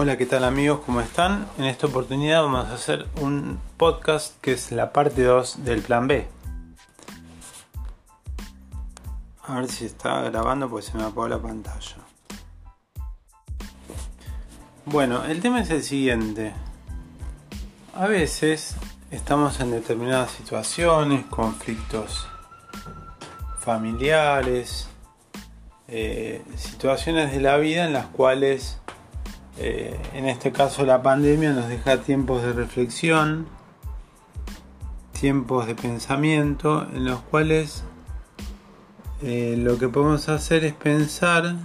Hola, ¿qué tal amigos? ¿Cómo están? En esta oportunidad vamos a hacer un podcast que es la parte 2 del plan B. A ver si está grabando porque se me apagó la pantalla. Bueno, el tema es el siguiente. A veces estamos en determinadas situaciones, conflictos familiares, eh, situaciones de la vida en las cuales eh, en este caso la pandemia nos deja tiempos de reflexión, tiempos de pensamiento en los cuales eh, lo que podemos hacer es pensar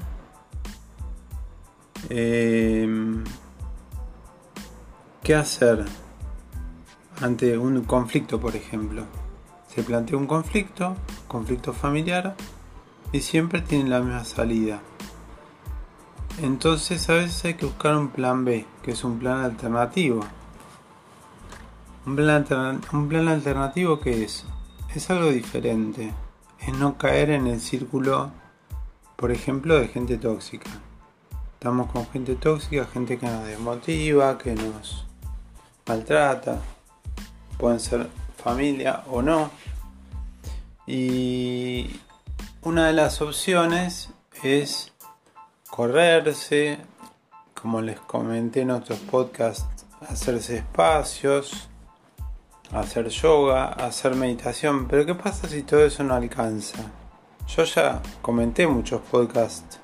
qué hacer ante un conflicto, por ejemplo. Se plantea un conflicto, conflicto familiar, y siempre tiene la misma salida. Entonces a veces hay que buscar un plan B, que es un plan alternativo. Un plan, un plan alternativo que es, es algo diferente. Es no caer en el círculo, por ejemplo, de gente tóxica. Estamos con gente tóxica, gente que nos desmotiva, que nos maltrata. Pueden ser familia o no. Y una de las opciones es correrse, como les comenté en otros podcasts, hacerse espacios, hacer yoga, hacer meditación. Pero ¿qué pasa si todo eso no alcanza? Yo ya comenté muchos podcasts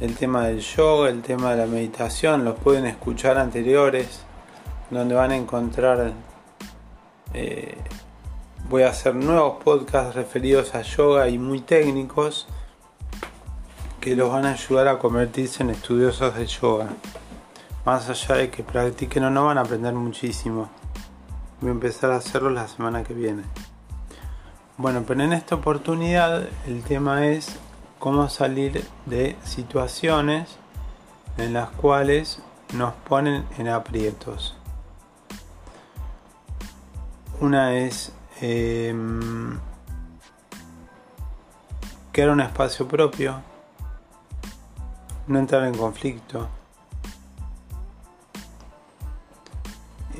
el tema del yoga, el tema de la meditación, los pueden escuchar anteriores, donde van a encontrar, eh, voy a hacer nuevos podcasts referidos a yoga y muy técnicos que los van a ayudar a convertirse en estudiosos de yoga. Más allá de que practiquen o no van a aprender muchísimo. Voy a empezar a hacerlo la semana que viene. Bueno, pero en esta oportunidad el tema es cómo salir de situaciones en las cuales nos ponen en aprietos. Una es eh, crear un espacio propio no entrar en conflicto.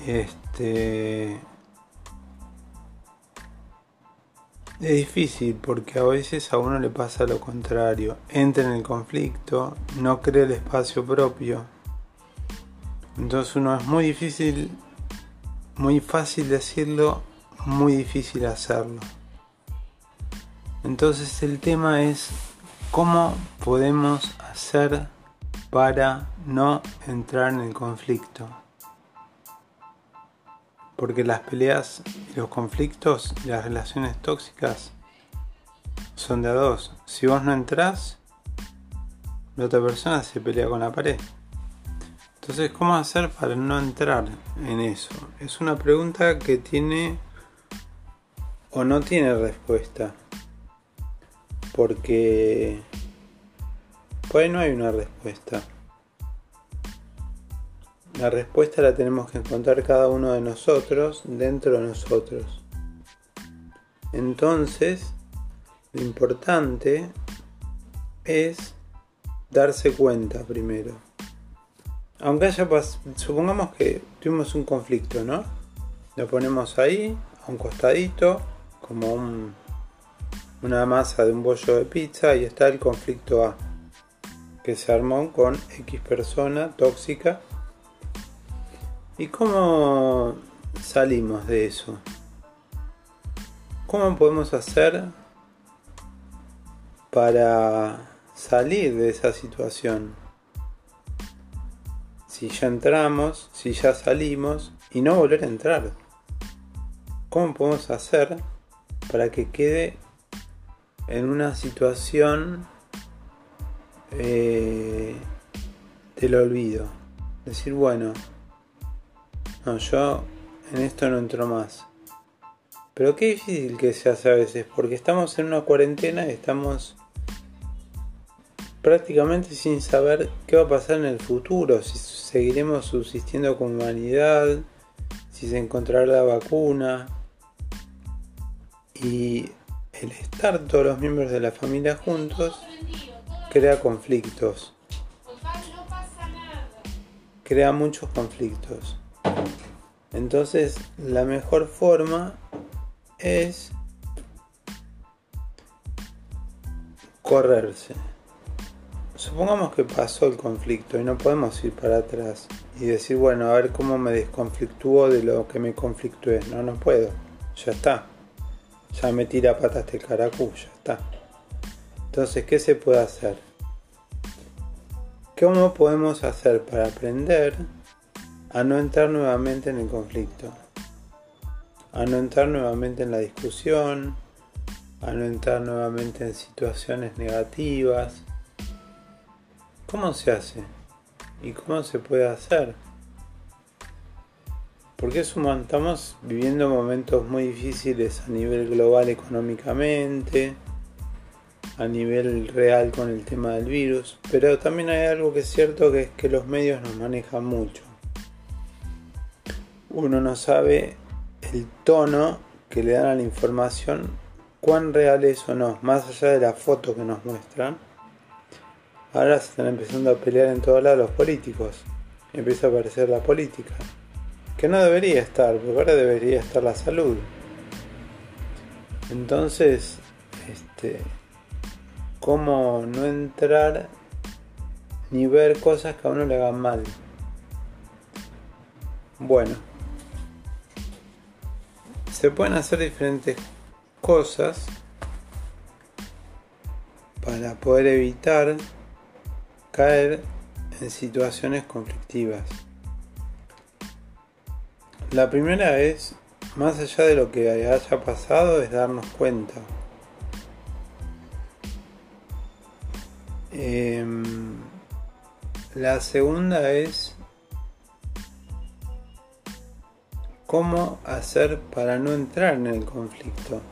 Este es difícil porque a veces a uno le pasa lo contrario. Entra en el conflicto, no cree el espacio propio. Entonces uno es muy difícil, muy fácil decirlo, muy difícil hacerlo. Entonces el tema es ¿Cómo podemos hacer para no entrar en el conflicto? Porque las peleas y los conflictos y las relaciones tóxicas son de a dos. Si vos no entras, la otra persona se pelea con la pared. Entonces, ¿cómo hacer para no entrar en eso? Es una pregunta que tiene o no tiene respuesta porque pues no hay una respuesta. La respuesta la tenemos que encontrar cada uno de nosotros dentro de nosotros. Entonces, lo importante es darse cuenta primero. Aunque haya supongamos que tuvimos un conflicto, ¿no? Lo ponemos ahí, a un costadito, como un una masa de un bollo de pizza y está el conflicto A, que se armó con X persona tóxica. ¿Y cómo salimos de eso? ¿Cómo podemos hacer para salir de esa situación? Si ya entramos, si ya salimos y no volver a entrar. ¿Cómo podemos hacer para que quede en una situación eh, del olvido. Decir, bueno, no, yo en esto no entro más. Pero qué difícil que se hace a veces, porque estamos en una cuarentena y estamos prácticamente sin saber qué va a pasar en el futuro, si seguiremos subsistiendo como humanidad, si se encontrará la vacuna. Y el estar todos los miembros de la familia juntos crea conflictos. crea muchos conflictos. Entonces, la mejor forma es correrse. Supongamos que pasó el conflicto y no podemos ir para atrás y decir, bueno, a ver cómo me desconflictúo de lo que me conflictué. No, no puedo. Ya está. Ya me tira patas este caracú, ya está. Entonces, ¿qué se puede hacer? ¿Cómo podemos hacer para aprender a no entrar nuevamente en el conflicto? A no entrar nuevamente en la discusión, a no entrar nuevamente en situaciones negativas. ¿Cómo se hace? ¿Y cómo se puede hacer? Porque estamos viviendo momentos muy difíciles a nivel global económicamente, a nivel real con el tema del virus, pero también hay algo que es cierto que es que los medios nos manejan mucho. Uno no sabe el tono que le dan a la información, cuán real es o no, más allá de la foto que nos muestran. Ahora se están empezando a pelear en todos lados los políticos. Empieza a aparecer la política. Que no debería estar, porque ahora debería estar la salud. Entonces, este, cómo no entrar ni ver cosas que a uno le hagan mal. Bueno, se pueden hacer diferentes cosas para poder evitar caer en situaciones conflictivas. La primera es, más allá de lo que haya pasado, es darnos cuenta Em, la segunda es cómo hacer para no entrar en el conflicto.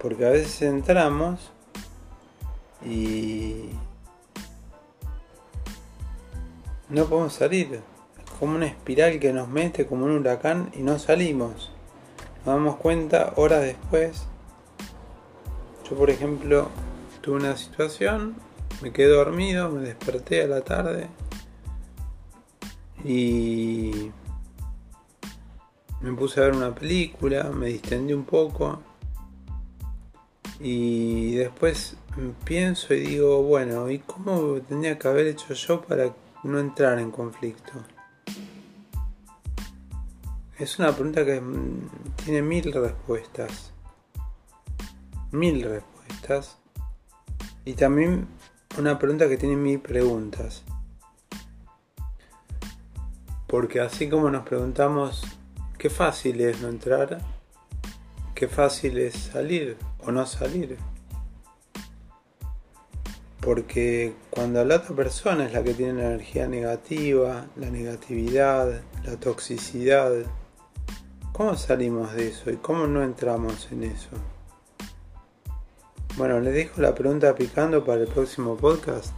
Porque a veces entramos y no podemos salir. Como una espiral que nos mete como un huracán y no salimos. Nos damos cuenta horas después. Yo por ejemplo tuve una situación, me quedé dormido, me desperté a la tarde y me puse a ver una película, me distendí un poco y después pienso y digo, bueno, ¿y cómo tendría que haber hecho yo para no entrar en conflicto? Es una pregunta que tiene mil respuestas. Mil respuestas. Y también una pregunta que tiene mil preguntas. Porque así como nos preguntamos qué fácil es no entrar, qué fácil es salir o no salir. Porque cuando la otra persona es la que tiene la energía negativa, la negatividad, la toxicidad, ¿cómo salimos de eso y cómo no entramos en eso? Bueno, les dejo la pregunta picando para el próximo podcast.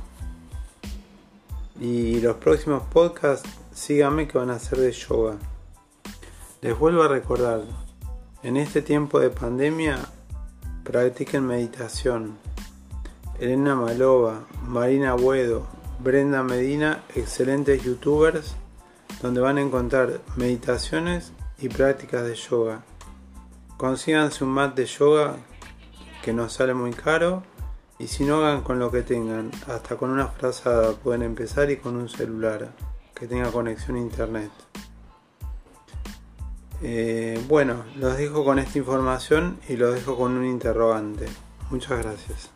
Y los próximos podcasts, síganme que van a ser de yoga. Les vuelvo a recordar, en este tiempo de pandemia, practiquen meditación. Elena Malova, Marina Buedo, Brenda Medina, excelentes youtubers, donde van a encontrar meditaciones y prácticas de yoga. Consíganse un mat de yoga que no sale muy caro y si no hagan con lo que tengan, hasta con una frazada pueden empezar y con un celular que tenga conexión a internet. Eh, bueno, los dejo con esta información y los dejo con un interrogante. Muchas gracias.